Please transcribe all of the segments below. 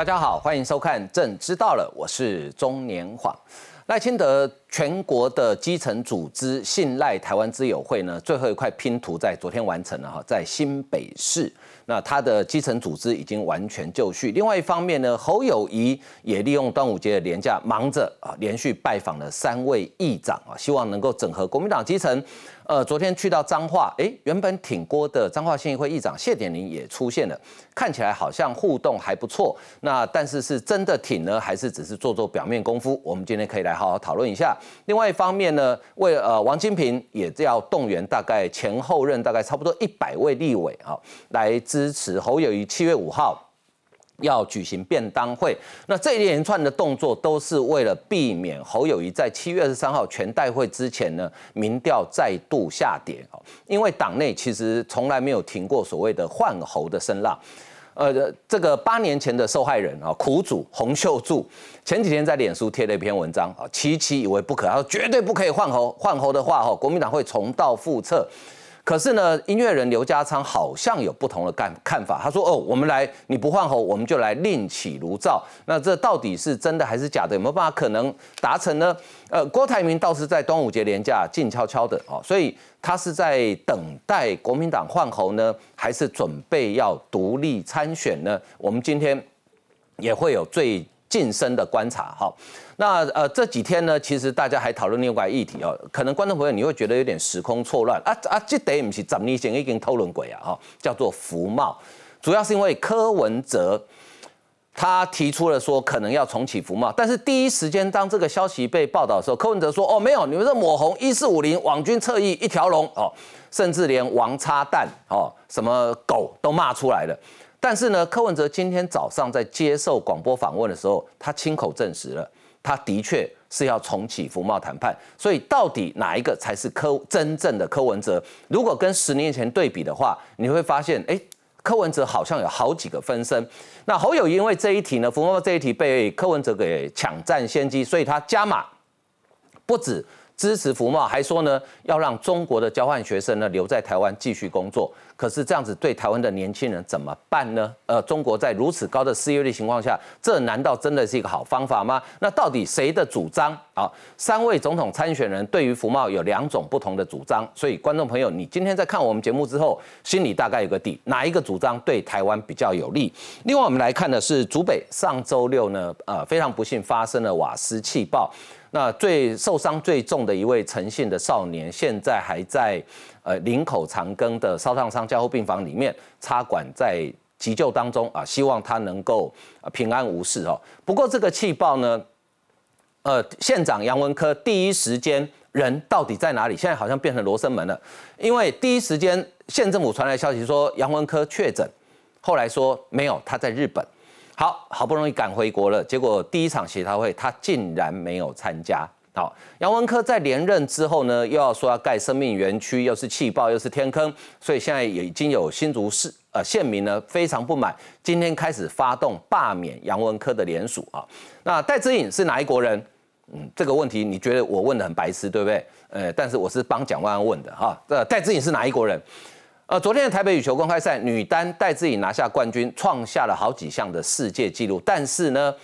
大家好，欢迎收看《朕知道了》，我是中年晃。赖清德全国的基层组织信赖台湾之友会呢，最后一块拼图在昨天完成了哈，在新北市。那他的基层组织已经完全就绪。另外一方面呢，侯友谊也利用端午节的年假，忙着啊，连续拜访了三位议长啊，希望能够整合国民党基层。呃，昨天去到彰化，哎，原本挺郭的彰化县议会议长谢点林也出现了，看起来好像互动还不错。那但是是真的挺呢，还是只是做做表面功夫？我们今天可以来好好讨论一下。另外一方面呢，为呃王金平也要动员大概前后任大概差不多一百位立委啊，来支持侯友谊七月五号。要举行便当会，那这一连串的动作都是为了避免侯友谊在七月二十三号全代会之前呢，民调再度下跌哦。因为党内其实从来没有停过所谓的换侯的声浪。呃，这个八年前的受害人啊，苦主洪秀柱前几天在脸书贴了一篇文章啊，期期以为不可，他说绝对不可以换侯，换侯的话哈，国民党会重蹈覆辙。可是呢，音乐人刘家昌好像有不同的看看法。他说：“哦，我们来，你不换候，我们就来另起炉灶。那这到底是真的还是假的？有没有办法可能达成呢？”呃，郭台铭倒是在端午节连假静悄悄的哦，所以他是在等待国民党换候呢，还是准备要独立参选呢？我们今天也会有最。近身的观察，哈，那呃这几天呢，其实大家还讨论另外议题哦，可能观众朋友你会觉得有点时空错乱啊啊，这得不是怎么前已经讨论过啊，哈，叫做服贸，主要是因为柯文哲他提出了说可能要重启服贸，但是第一时间当这个消息被报道的时候，柯文哲说哦没有，你们这抹红一四五零网军侧翼一条龙哦，甚至连王叉蛋哦什么狗都骂出来了。但是呢，柯文哲今天早上在接受广播访问的时候，他亲口证实了，他的确是要重启服贸谈判。所以，到底哪一个才是柯真正的柯文哲？如果跟十年前对比的话，你会发现，哎，柯文哲好像有好几个分身。那侯友因为这一题呢，福茂这一题被柯文哲给抢占先机，所以他加码，不止。支持服贸，还说呢要让中国的交换学生呢留在台湾继续工作。可是这样子对台湾的年轻人怎么办呢？呃，中国在如此高的失业率情况下，这难道真的是一个好方法吗？那到底谁的主张啊？三位总统参选人对于服贸有两种不同的主张。所以观众朋友，你今天在看我们节目之后，心里大概有个底，哪一个主张对台湾比较有利？另外，我们来看的是竹北上周六呢，呃，非常不幸发生了瓦斯气爆。那最受伤最重的一位诚信的少年，现在还在呃林口长庚的烧烫伤加护病房里面插管在急救当中啊，希望他能够平安无事哦。不过这个气爆呢，呃，县长杨文科第一时间人到底在哪里？现在好像变成罗生门了，因为第一时间县政府传来消息说杨文科确诊，后来说没有，他在日本。好好不容易赶回国了，结果第一场协调会他竟然没有参加。好，杨文科在连任之后呢，又要说要盖生命园区，又是气爆，又是天坑，所以现在也已经有新竹市呃县民呢非常不满，今天开始发动罢免杨文科的联署啊。那戴之颖是哪一国人？嗯，这个问题你觉得我问的很白痴，对不对？呃，但是我是帮蒋万安问的哈。这戴之颖是哪一国人？呃，昨天的台北羽球公开赛女单戴资颖拿下冠军，创下了好几项的世界纪录。但是呢，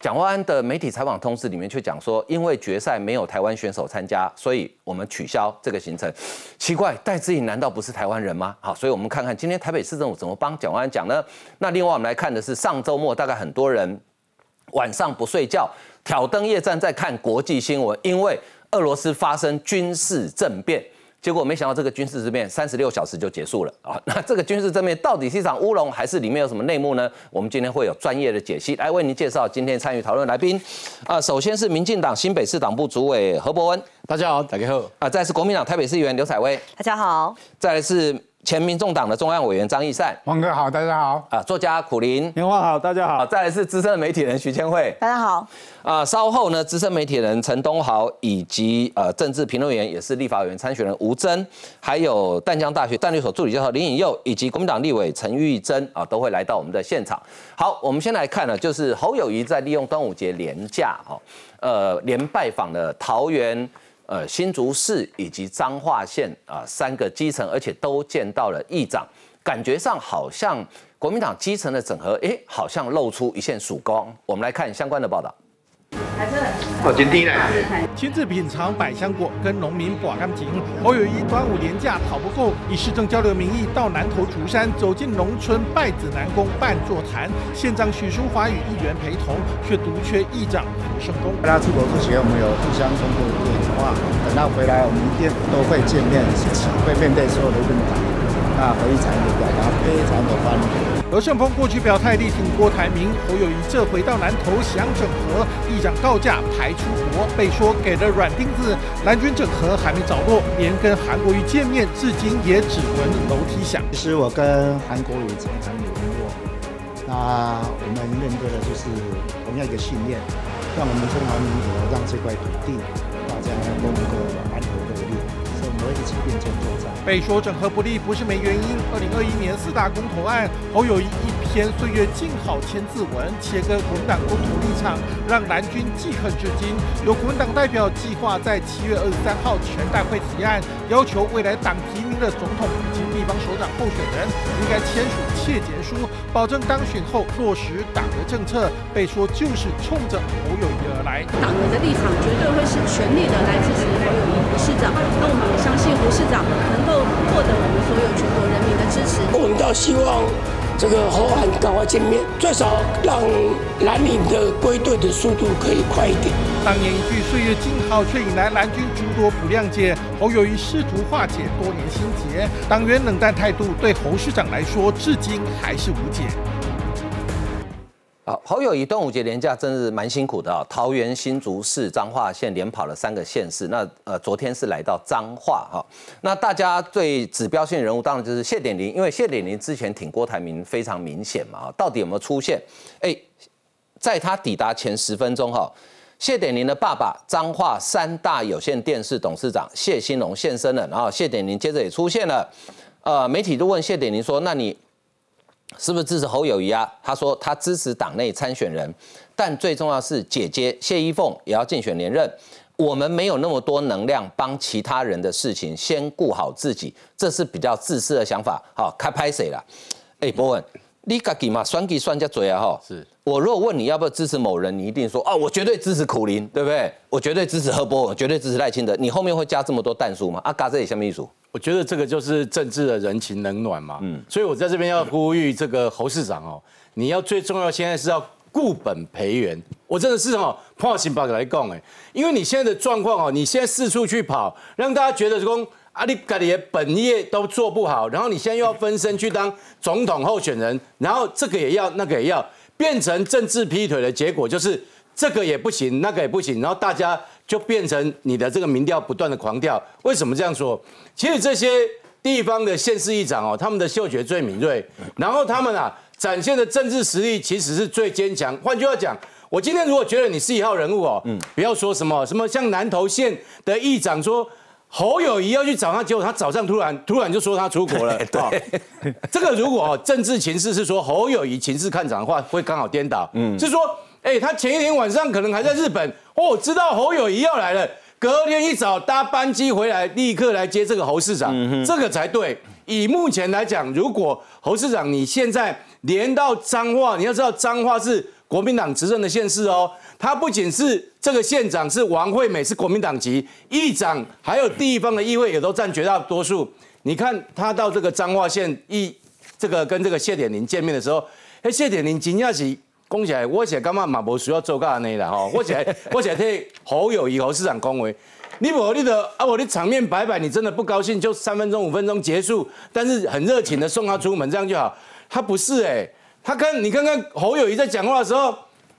蒋万安的媒体采访通知里面却讲说，因为决赛没有台湾选手参加，所以我们取消这个行程。奇怪，戴资颖难道不是台湾人吗？好，所以我们看看今天台北市政府怎么帮蒋万安讲呢？那另外我们来看的是上周末，大概很多人晚上不睡觉，挑灯夜战在看国际新闻，因为俄罗斯发生军事政变。结果没想到这个军事政变三十六小时就结束了啊！那这个军事政变到底是一场乌龙，还是里面有什么内幕呢？我们今天会有专业的解析来为您介绍。今天参与讨论来宾，啊，首先是民进党新北市党部主委何伯文，大家好，大家好。啊，再是国民党台北市议员刘彩薇，大家好。再来是。前民众党的中央委员张义善，王哥好，大家好啊！作家苦林，年华好，大家好。再来是资深媒体人徐千惠，大家好啊！稍后呢，资深媒体人陈东豪以及呃政治评论员也是立法委员参选人吴峥，还有淡江大学战略所助理教授林颖佑以及国民党立委陈玉珍啊，都会来到我们的现场。好，我们先来看呢，就是侯友谊在利用端午节连假哈，呃，连拜访了桃园。呃，新竹市以及彰化县啊，三个基层，而且都见到了议长，感觉上好像。国民党基层的整合，哎，好像露出一线曙光。我们来看相关的报道。哦，今天呢，亲自品尝百香果，跟农民把干净。侯友谊端午连假讨不够，以市政交流名义到南投竹山，走进农村拜子南宫办座谈。县长许淑华与议员陪同，却独缺议长胡胜峰。他出国之前，我们有互相通过电话，等到回来，我们一定都会见面，一起会面对所有的问题。那何一才也表达非常的欢迎。何胜峰过去表态力挺郭台铭，侯友谊这回到南投想整合，议长告假排出国，被说给了软钉子。蓝军整合还没着落，连跟韩国瑜见面，至今也只闻楼梯响。其实我跟韩国瑜常常联络，那我们面对的就是同样一个信念，让我们中华民国让这块土地大家能够安和，被说整合不利不是没原因。二零二一年四大公投案，侯友谊一篇岁月静好千字文，切割国民党公投立场，让蓝军记恨至今。有国民党代表计划在七月二十三号全代会提案，要求未来党提名的总统以及地方首长候选人，应该签署切结书，保证当选后落实党的政策。被说就是冲着侯友谊而来。党人的立场绝对会是全力的来支持侯友谊胡市长。那我们也相信胡市长能够。获得我们所有全国人民的支持。我们倒希望这个侯汉赶快见面，最少让蓝领的归队的速度可以快一点。当年一句岁月静好，却引来蓝军诸多不谅解。侯友谊试图化解多年心结，党员冷淡态度对侯市长来说，至今还是无解。好，侯友谊端午节连假真是蛮辛苦的啊！桃园新竹市彰化县连跑了三个县市，那呃昨天是来到彰化哈。那大家最指标性人物当然就是谢点林，因为谢点林之前挺郭台铭非常明显嘛到底有没有出现？哎，在他抵达前十分钟哈，谢点林的爸爸彰化三大有线电视董事长谢兴龙现身了，然后谢点林接着也出现了，呃，媒体都问谢点林说，那你？是不是支持侯友谊啊？他说他支持党内参选人，但最重要是姐姐谢依凤也要竞选连任。我们没有那么多能量帮其他人的事情，先顾好自己，这是比较自私的想法。好，开拍谁了？哎，博文，你自己嘛，算计算家做啊！哈，是我如果问你要不要支持某人，你一定说哦，我绝对支持苦林，对不对？我绝对支持何博文，绝对支持赖清德。你后面会加这么多弹数吗？啊，嘎这里下面一组。我觉得这个就是政治的人情冷暖嘛，嗯，所以我在这边要呼吁这个侯市长哦，你要最重要现在是要固本培元。我真的是哦，破心把来讲哎，因为你现在的状况哦，你现在四处去跑，让大家觉得说阿里嘎里的本业都做不好，然后你现在又要分身去当总统候选人，然后这个也要那个也要，变成政治劈腿的结果就是这个也不行，那个也不行，然后大家。就变成你的这个民调不断的狂调，为什么这样说？其实这些地方的县市议长哦，他们的嗅觉最敏锐，然后他们啊展现的政治实力其实是最坚强。换句话讲，我今天如果觉得你是一号人物哦，嗯，不要说什么什么像南投县的议长说侯友谊要去找他，结果他早上突然突然就说他出国了，对，这个如果政治情势是说侯友谊情势看涨的话，会刚好颠倒，嗯，是说。哎，他前一天晚上可能还在日本哦，知道侯友谊要来了，隔天一早搭班机回来，立刻来接这个侯市长，嗯这个才对。以目前来讲，如果侯市长你现在连到彰化，你要知道彰化是国民党执政的县市哦，他不仅是这个县长是王惠美是国民党籍，议长还有地方的议会也都占绝大多数。你看他到这个彰化县议，这个跟这个谢点林见面的时候，哎，谢点林惊讶起。讲起来，我是感觉嘛无需要做到安尼啦吼，我是我是替侯友谊侯市长恭维，你无你的啊，我的场面摆摆，你真的不高兴就三分钟五分钟结束，但是很热情的送他出门这样就好。他不是哎，他跟你看看侯友谊在讲话的时候，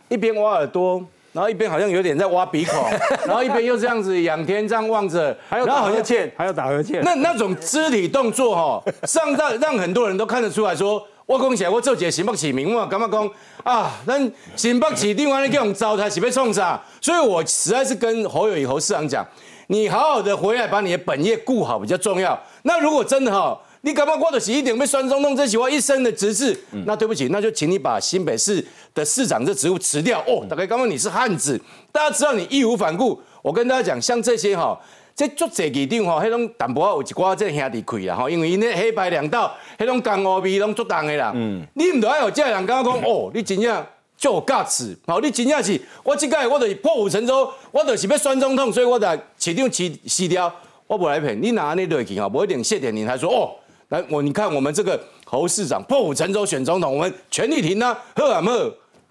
一边挖耳朵，然后一边好像有点在挖鼻孔，然后一边又这样子仰天这样望着，还有打呵欠，还有打呵欠，那那种肢体动作哈，让让让很多人都看得出来说。我讲起来，我做一个新北市民，我感觉讲啊，咱新北市另外那种糟蹋是被冲啥？所以我实在是跟侯友谊侯市长讲，你好好的回来把你的本业顾好比较重要。那如果真的哈，你感觉过得起一点被酸中弄这是我一生的职事，那对不起，那就请你把新北市的市长这职务辞掉。哦，大概刚刚你是汉子，大家知道你义无反顾。我跟大家讲，像这些哈。这足济议长吼，迄种淡薄仔有一寡这兄弟开啦吼，因为因咧黑白两道，迄种江湖味拢足重的啦。嗯，你唔着爱有这人感觉讲哦，你真正就有价值，吼，你真正是，我即届我就是破釜沉舟，我就是要选总统，所以我在市长辞辞掉，我无来骗你，拿安尼落去吼，无一定谢点你，他说哦，来我你看我们这个侯市长破釜沉舟选总统，我们全力挺他，好啊好。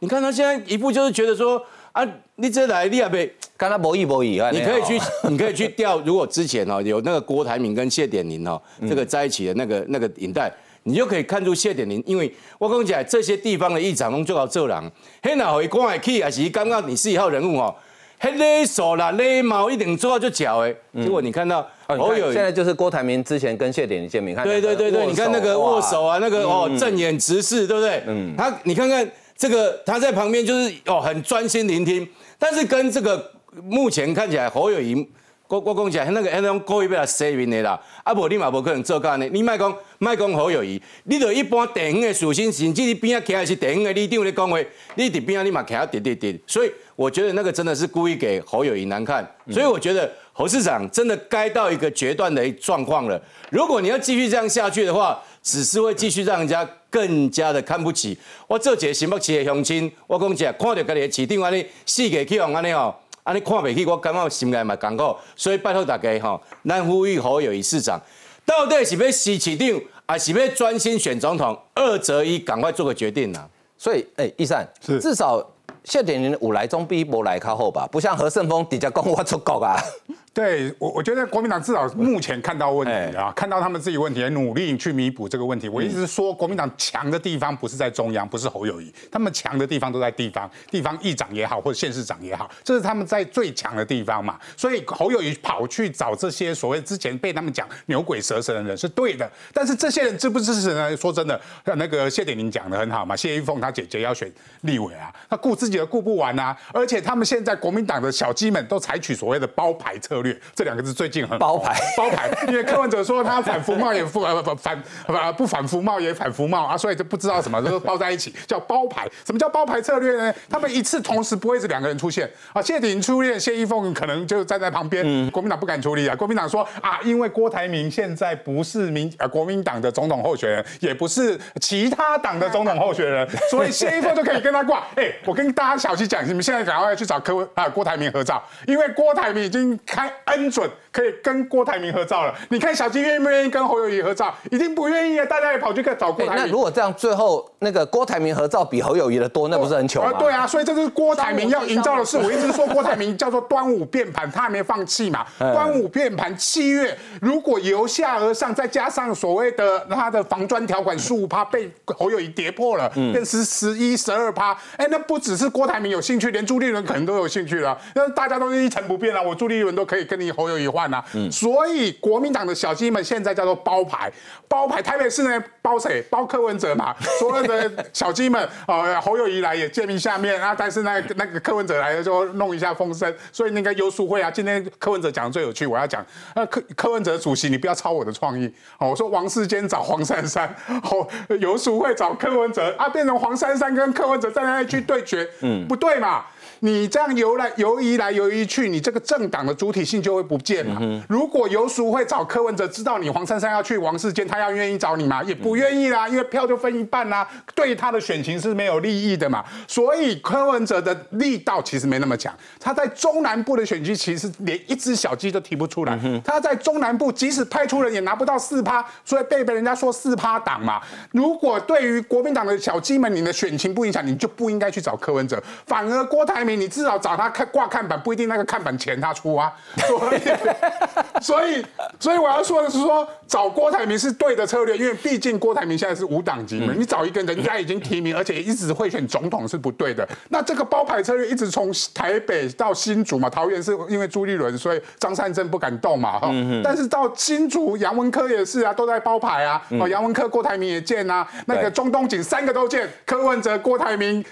你看他现在一步就是觉得说啊，你这来你也被。跟他博弈博弈啊！你可以去，你可以去调。如果之前哦有那个郭台铭跟谢点林哦这个在一起的那个那个影带，你就可以看出谢点林，因为我跟你讲，这些地方的议长拢做到做人，很哪会讲会去，还是刚刚你是一号人物哦，很勒手啦勒毛一定做到就脚哎。结果你看到哦有现在就是郭台铭之前跟谢点的见面，看对对对对，你看那个握手啊，那个哦正眼直视，对不对？嗯，他你看看这个他在旁边就是哦很专心聆听，但是跟这个。目前看起来侯友谊，我我讲起来，那个那种故意要来洗面的啦，啊无你嘛无可能做干呢。你莫讲莫讲侯友谊，你就一般地方的属性，甚至你边啊徛的是地方的里长咧讲话，你伫边啊你嘛徛啊滴滴滴。所以我觉得那个真的是故意给侯友谊难看。所以我觉得侯市长真的该到一个决断的状况了。如果你要继续这样下去的话，只是会继续让人家更加的看不起。我做一个新北市的乡亲，我讲起来看到家己的市长安尼四个去用安尼哦，安尼看不起，我感觉心内嘛艰苦，所以拜托大家吼，咱呼吁侯友谊市长，到底是要市市长，还是要专心选总统？二择一，赶快做个决定呐！所以，哎，易善是至少谢点林五来中比无来靠后吧，不像何胜峰底下讲我出国啊。对我，我觉得国民党至少目前看到问题啊，看到他们自己问题，努力去弥补这个问题。我一直说，国民党强的地方不是在中央，不是侯友谊，他们强的地方都在地方，地方议长也好，或者县市长也好，这是他们在最强的地方嘛。所以侯友谊跑去找这些所谓之前被他们讲牛鬼蛇神的人是对的，但是这些人支不支持呢？说真的，那个谢点玲讲的很好嘛，谢玉凤她姐姐要选立委啊，他顾自己都顾不完啊，而且他们现在国民党的小鸡们都采取所谓的包牌策略。这两个字最近很包牌，包牌，因为柯文哲说他反服贸也服呃不反呃不反服贸也反服贸啊，所以就不知道什么都包在一起，叫包牌。什么叫包牌策略呢？他们一次同时不会是两个人出现啊。谢霆出现，谢依凤可能就站在旁边，国民党不敢处理啊。国民党说啊，因为郭台铭现在不是民呃国民党的总统候选人，也不是其他党的总统候选人，所以谢依凤就可以跟他挂。哎，我跟大家小心讲，你们现在赶快去找柯文啊郭台铭合照，因为郭台铭已经开恩。准可以跟郭台铭合照了。你看小金愿不愿意跟侯友谊合照？一定不愿意啊！大家也跑去找郭台铭。那如果这样，最后那个郭台铭合照比侯友谊的多，那不是很糗吗？对啊，所以这是郭台铭要营造的事。我一直说郭台铭叫做端午变盘，他还没放弃嘛。端午变盘七月，如果由下而上，再加上所谓的他的防专条款十五趴被侯友谊跌破了，变十十一十二趴。哎，那不只是郭台铭有兴趣，连朱立伦可能都有兴趣了。那大家都是一成不变啊，我朱立伦都可以跟你侯。友谊换啊，所以国民党的小鸡们现在叫做包牌，包牌。台北市呢包谁？包柯文哲嘛。所有的小鸡们，呃，侯友谊来也见面下面啊，但是那那个柯文哲来了就弄一下风声。所以那个游淑会啊，今天柯文哲讲的最有趣，我要讲，呃，柯柯文哲主席，你不要抄我的创意。哦，我说王世坚找黄珊珊，哦，游淑会找柯文哲，啊，变成黄珊珊跟柯文哲在那里去对决，嗯，不对嘛。你这样游来游移来游移去，你这个政党的主体性就会不见嘛。如果游淑会找柯文哲，知道你黄珊珊要去王世坚，他要愿意找你吗？也不愿意啦，因为票就分一半啦，对他的选情是没有利益的嘛。所以柯文哲的力道其实没那么强，他在中南部的选区其实连一只小鸡都提不出来。他在中南部即使派出人也拿不到四趴，所以被被人家说四趴党嘛。如果对于国民党的小鸡们，你的选情不影响，你就不应该去找柯文哲，反而郭台铭。你至少找他看挂看板，不一定那个看板钱他出啊。所以，所以，所以我要说的是说，找郭台铭是对的策略，因为毕竟郭台铭现在是无党籍嘛。你找一个人家已经提名，而且一直会选总统是不对的。那这个包牌策略一直从台北到新竹嘛，桃园是因为朱立伦，所以张善政不敢动嘛。哈，但是到新竹杨文科也是啊，都在包牌啊。哦，杨文科、郭台铭也见啊，那个中东锦三个都见，柯文哲、郭台铭、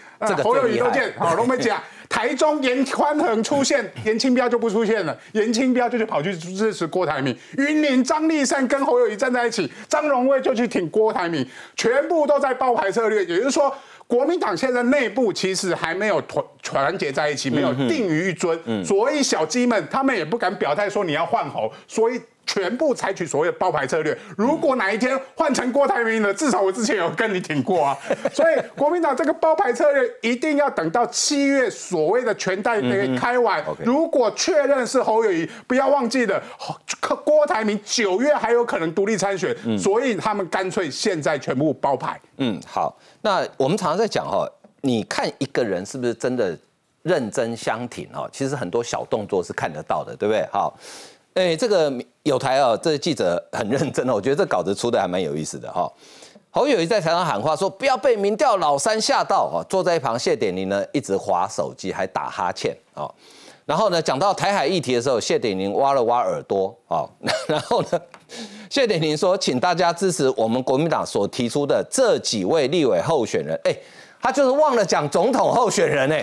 侯友谊都见。好，龙梅讲。台中严宽恒出现，严清标就不出现了，严清标就去跑去支持郭台铭。云林张立善跟侯友谊站在一起，张荣卫就去挺郭台铭，全部都在爆牌策略。也就是说，国民党现在内部其实还没有团团结在一起，没有定于一尊，所以小鸡们他们也不敢表态说你要换猴，所以。全部采取所谓的包牌策略。如果哪一天换成郭台铭了，至少我之前有跟你挺过啊。所以国民党这个包牌策略一定要等到七月所谓的全代会开完，如果确认是侯友谊，不要忘记了郭台铭九月还有可能独立参选，所以他们干脆现在全部包牌。嗯，好。那我们常常在讲哈，你看一个人是不是真的认真相挺哈？其实很多小动作是看得到的，对不对？好。哎，这个有台啊，这记者很认真哦，我觉得这稿子出的还蛮有意思的哈。侯友谊在台上喊话说：“不要被民调老三吓到哦。”坐在一旁谢点玲呢，一直划手机，还打哈欠哦。然后呢，讲到台海议题的时候，谢点玲挖了挖耳朵哦。然后呢，谢点玲说：“请大家支持我们国民党所提出的这几位立委候选人。”哎，他就是忘了讲总统候选人哎。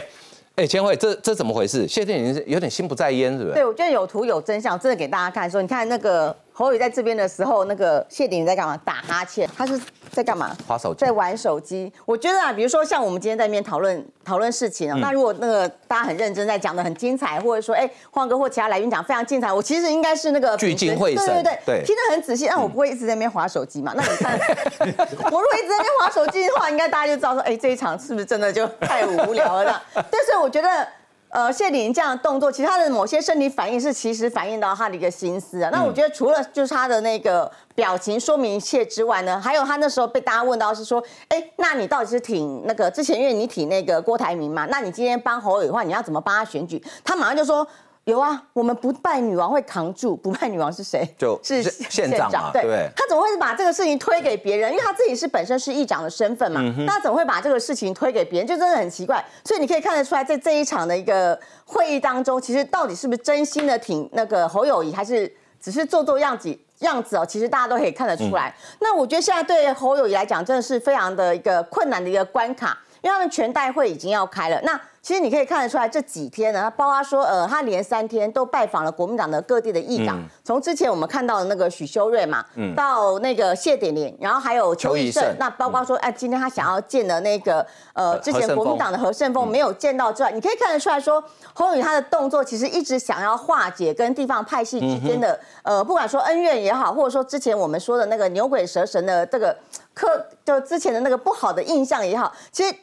哎，千惠，这这怎么回事？谢天林是有点心不在焉，是不是？对，我觉得有图有真相，真的给大家看。说，你看那个侯宇在这边的时候，那个谢鼎在干嘛？打哈欠，他是。在干嘛？划手机，在玩手机。我觉得啊，比如说像我们今天在那边讨论讨论事情啊，那如果那个大家很认真在讲的很精彩，或者说哎，黄哥或其他来宾讲非常精彩，我其实应该是那个聚精会神，对对对，听得很仔细。那我不会一直在那边划手机嘛？那你看，我如果一直在那边划手机的话，应该大家就知道说，哎，这一场是不是真的就太无聊了？但是我觉得。呃，谢玲这样的动作，其实他的某些生理反应是其实反映到他的一个心思啊。那我觉得除了就是他的那个表情说明一切之外呢，还有他那时候被大家问到是说，哎，那你到底是挺那个之前因为你挺那个郭台铭嘛？那你今天帮侯友的话，你要怎么帮他选举？他马上就说。有啊，我们不拜女王会扛住，不拜女王是谁？就是县长嘛，对。他怎么会把这个事情推给别人？因为他自己是本身是议长的身份嘛，那怎么会把这个事情推给别人？就真的很奇怪。所以你可以看得出来，在这一场的一个会议当中，其实到底是不是真心的挺那个侯友谊，还是只是做做样子样子哦？其实大家都可以看得出来。那我觉得现在对侯友谊来讲，真的是非常的一个困难的一个关卡，因为他们全代会已经要开了。那其实你可以看得出来，这几天呢，他包括说，呃，他连三天都拜访了国民党的各地的议长，从之前我们看到的那个许修睿嘛，到那个谢点玲，然后还有邱义胜，那包括说，哎，今天他想要见的那个，呃，之前国民党的何胜峰。没有见到之外，你可以看得出来说，侯宇他的动作其实一直想要化解跟地方派系之间的，呃，不管说恩怨也好，或者说之前我们说的那个牛鬼蛇神的这个科，就之前的那个不好的印象也好，其实。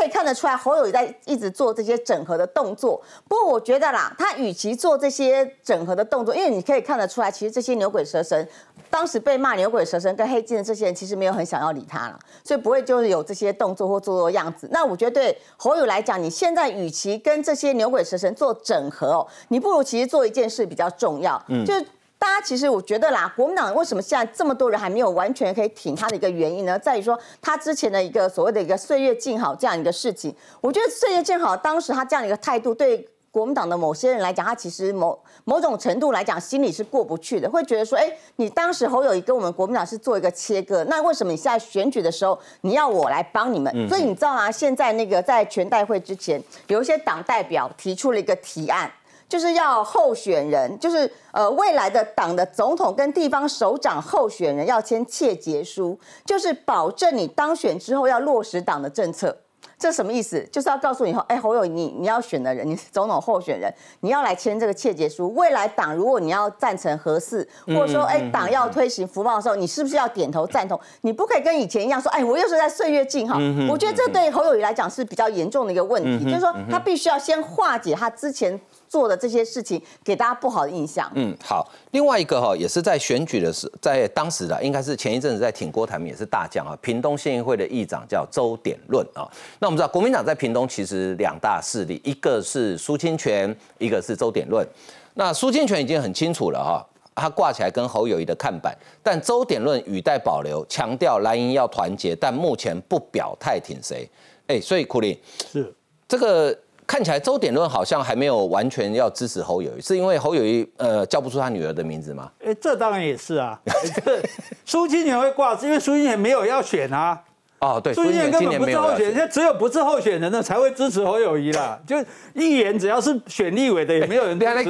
可以看得出来，侯友也在一直做这些整合的动作。不过我觉得啦，他与其做这些整合的动作，因为你可以看得出来，其实这些牛鬼蛇神，当时被骂牛鬼蛇神跟黑金的这些人，其实没有很想要理他了，所以不会就是有这些动作或做做样子。那我觉得对侯友来讲，你现在与其跟这些牛鬼蛇神做整合哦，你不如其实做一件事比较重要，嗯，就是。大家其实我觉得啦，国民党为什么现在这么多人还没有完全可以挺他的一个原因呢？在于说他之前的一个所谓的一个岁月静好这样一个事情。我觉得岁月静好当时他这样一个态度，对国民党的某些人来讲，他其实某某种程度来讲心里是过不去的，会觉得说，哎，你当时侯友谊跟我们国民党是做一个切割，那为什么你现在选举的时候你要我来帮你们？所以你知道吗？现在那个在全代会之前，有一些党代表提出了一个提案。就是要候选人，就是呃未来的党的总统跟地方首长候选人要签切结书，就是保证你当选之后要落实党的政策。这什么意思？就是要告诉你后，哎，侯友你你要选的人，你是总统候选人，你要来签这个切结书。未来党如果你要赞成合适，或者说哎党要推行福报的时候，你是不是要点头赞同？你不可以跟以前一样说，哎，我又是在岁月静好。我觉得这对侯友谊来讲是比较严重的一个问题，就是说他必须要先化解他之前。做的这些事情给大家不好的印象。嗯，好。另外一个哈，也是在选举的时，在当时的应该是前一阵子在挺郭台铭也是大将啊。屏东县议会的议长叫周典论啊。那我们知道国民党在屏东其实两大势力，一个是苏清泉，一个是周典论。那苏清泉已经很清楚了哈，他挂起来跟侯友谊的看板，但周典论语带保留，强调蓝营要团结，但目前不表态挺谁。哎，所以苦林是这个。看起来周典论好像还没有完全要支持侯友谊，是因为侯友谊呃叫不出他女儿的名字吗？哎，这当然也是啊。这个苏清泉会挂，是因为苏清泉没有要选啊。哦，对，苏清泉根本不是候选人，现在只有不是候选人的才会支持侯友谊啦。就议员只要是选立委的，也没有人支持他。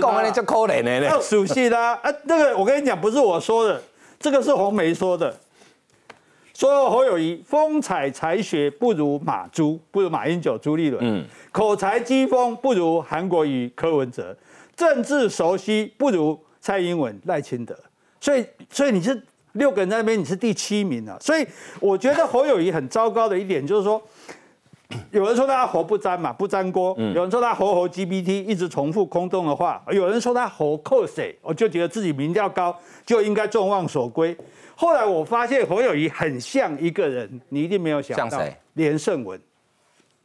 要 熟悉的啊，那个我跟你讲，不是我说的，这个是红梅说的。说侯友谊风采才学不如马朱，不如马英九、朱立伦，嗯，口才机锋不如韩国瑜、柯文哲，政治熟悉不如蔡英文、赖清德，所以，所以你是六个人在那边，你是第七名啊，所以我觉得侯友谊很糟糕的一点就是说。有人说他活不沾嘛，不沾锅；有人说他活活 GPT，一直重复空洞的话；有人说他活扣谁，我就觉得自己民调高就应该众望所归。后来我发现侯友谊很像一个人，你一定没有想到，像谁？连胜文。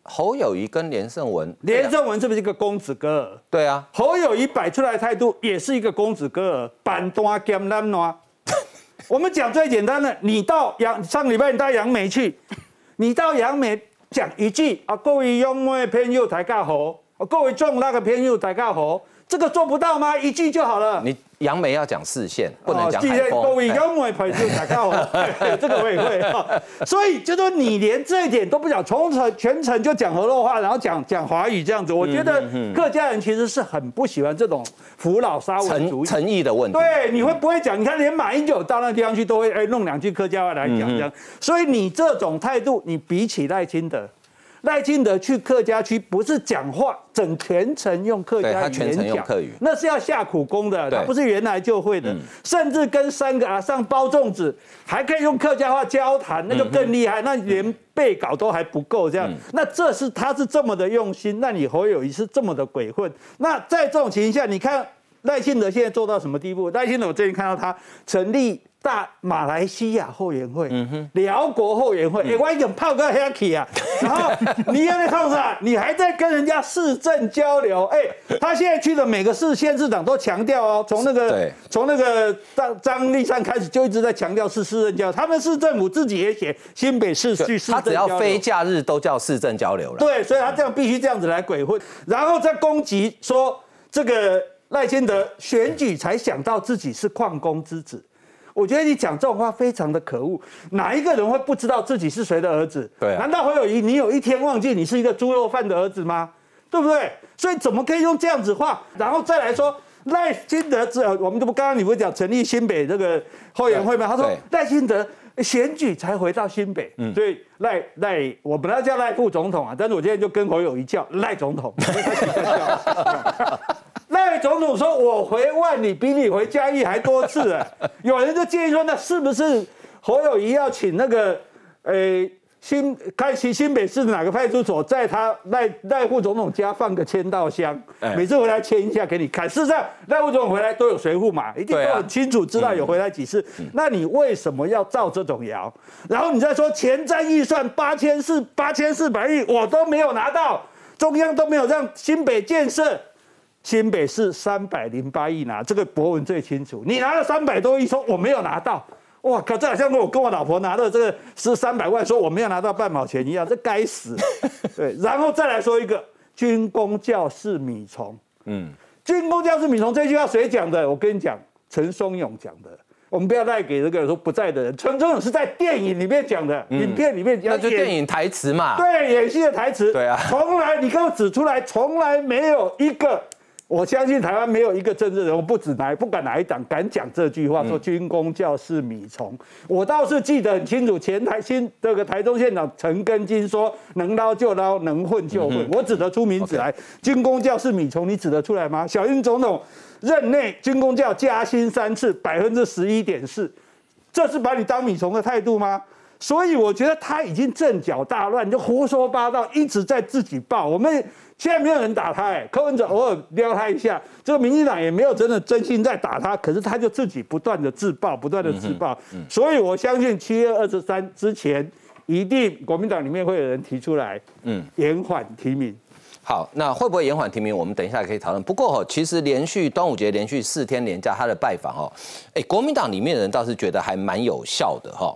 侯友谊跟连胜文，连胜文是不是一个公子哥儿？对啊，侯友谊摆出来的态度也是一个公子哥儿，板端兼烂暖。我们讲最简单的，你到杨上礼拜你到杨梅去，你到杨梅。讲一句啊各位勇猛的朋友大家好各位壮大的朋友大家好这个做不到吗？一句就好了。你杨梅要讲四线，不能讲海风。各位用外偏右抬高好，这个我也会。所以就说你连这一点都不讲，从程全程就讲河洛话，然后讲讲华语这样子，我觉得客家人其实是很不喜欢这种扶老沙文主义、诚意的问题。对，你会不会讲？你看连马英九到那地方去都会哎弄两句客家话来讲这样。所以你这种态度，你比起赖清德。赖清德去客家区不是讲话，整全程用客家语言讲，那是要下苦功的，他不是原来就会的，甚至跟三个阿上包粽子，还可以用客家话交谈，那就更厉害，那连背稿都还不够这样，那这是他是这么的用心，那你侯友谊是这么的鬼混，那在这种情况下，你看赖清德现在做到什么地步？赖清德我最近看到他成立。大马来西亚后援会，辽国后援会，哎，我已经泡个 happy 啊，然后你又在看啥？你还在跟人家市政交流？哎，他现在去的每个市县市长都强调哦，从那个从那个张张立山开始就一直在强调是市政交流，他们市政府自己也写新北市去市政他只要非假日都叫市政交流了。对，所以他这样必须这样子来鬼混，然后再攻击说这个赖清德选举才想到自己是矿工之子。我觉得你讲这种话非常的可恶，哪一个人会不知道自己是谁的儿子？对，难道会有一你有一天忘记你是一个猪肉贩的儿子吗？对不对？所以怎么可以用这样子话，然后再来说赖清德？这我们这不刚刚你不是讲成立新北这个后援会吗？他说赖清德选举才回到新北，所以赖赖我本来叫赖副总统啊，但是我今天就跟侯友谊叫赖总统。赖总统说：“我回万里比你回嘉义还多次。”哎，有人就建议说：“那是不是侯友谊要请那个，呃，新开启新北市哪个派出所，在他赖赖副总统家放个签到箱，每次回来签一下给你看。事实上，赖副总统回来都有随扈嘛，一定都很清楚知道有回来几次。那你为什么要造这种谣？然后你再说前瞻预算八千四八千四百亿，我都没有拿到，中央都没有让新北建设。”新北市三百零八亿拿，这个博文最清楚。你拿了三百多亿，说我没有拿到，哇靠！这好像我跟我老婆拿的这个是三百万，说我没有拿到半毛钱一样，这该死。对，然后再来说一个军工教士米虫，嗯，军工教士米虫这句话谁讲的？我跟你讲，陈松勇讲的。我们不要赖给这个说不在的人，陈松勇是在电影里面讲的，影片里面那就电影台词嘛。对，演戏的台词。对啊，从来你给我指出来，从来没有一个。我相信台湾没有一个政治人物不止哪不管哪一党敢讲这句话，说军工教是米虫。我倒是记得很清楚，前台新这个台中县长陈根金说能捞就捞，能混就混。我指得出名字来，军工教是米虫，你指得出来吗？小英总统任内军工教加薪三次，百分之十一点四，这是把你当米虫的态度吗？所以我觉得他已经阵脚大乱，就胡说八道，一直在自己爆我们。现在没有人打他，哎，柯文哲偶尔撩他一下，这个民进党也没有真的真心在打他，可是他就自己不断的自爆，不断的自爆，所以我相信七月二十三之前，一定国民党里面会有人提出来，嗯，延缓提名。好，那会不会延缓提名？我们等一下可以讨论。不过哈，其实连续端午节连续四天连假，他的拜访哦，哎，国民党里面的人倒是觉得还蛮有效的哈。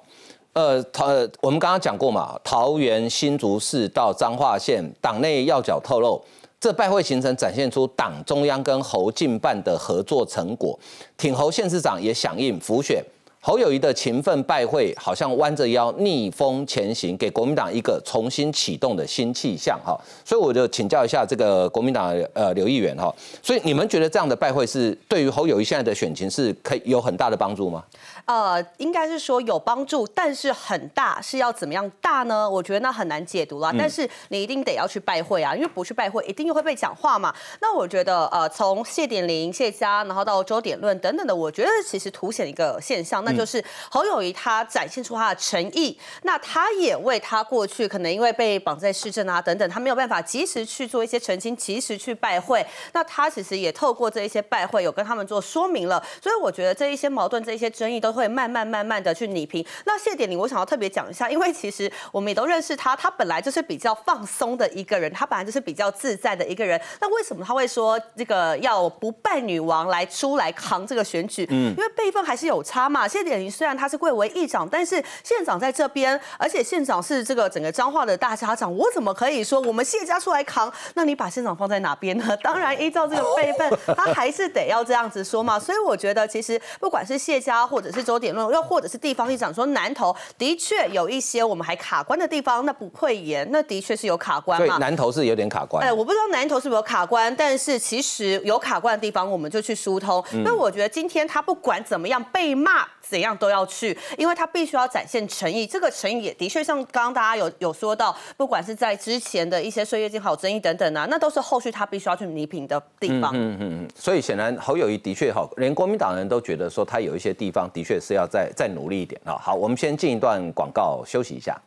呃，桃，我们刚刚讲过嘛，桃园新竹市到彰化县党内要角透露，这拜会行程展现出党中央跟侯进办的合作成果，挺侯县市长也响应辅选。侯友谊的勤奋拜会，好像弯着腰逆风前行，给国民党一个重新启动的新气象哈。所以我就请教一下这个国民党呃刘议员哈。所以你们觉得这样的拜会是对于侯友谊现在的选情是可以有很大的帮助吗？呃，应该是说有帮助，但是很大是要怎么样大呢？我觉得那很难解读啦。但是你一定得要去拜会啊，因为不去拜会，一定又会被讲话嘛。那我觉得，呃，从谢点玲、谢家，然后到周点论等等的，我觉得其实凸显一个现象，那就是侯友谊他展现出他的诚意，那他也为他过去可能因为被绑在市政啊等等，他没有办法及时去做一些澄清，及时去拜会，那他其实也透过这一些拜会，有跟他们做说明了。所以我觉得这一些矛盾、这一些争议都会慢慢、慢慢的去拟平。那谢点玲，我想要特别讲一下，因为其实我们也都认识他，他本来就是比较放松的一个人，他本来就是比较自在的一个人。那为什么他会说这个要不败女王来出来扛这个选举？嗯，因为辈分还是有差嘛。谢点玲虽然他是贵为议长，但是县长在这边，而且县长是这个整个彰化的大家长，我怎么可以说我们谢家出来扛？那你把县长放在哪边呢？当然依照这个辈分，他还是得要这样子说嘛。所以我觉得其实不管是谢家或者是周点论，又或者是地方议长说南投的确有一些我们还卡关的地方，那不会言，那的确是有卡关嘛。南投是有点卡关。哎，我不知道南投是不是有卡关，但是其实有卡关的地方，我们就去疏通。那我觉得今天他不管怎么样被骂怎样都要去，因为他必须要展现诚意。这个诚意也的确像刚刚大家有有说到，不管是在之前的一些岁月静好争议等等啊，那都是后续他必须要去弥平的地方。嗯嗯嗯。所以显然侯友谊的确好，连国民党人都觉得说他有一些地方的确是要再再努力一点啊。好，我们先进一段广告休息一下。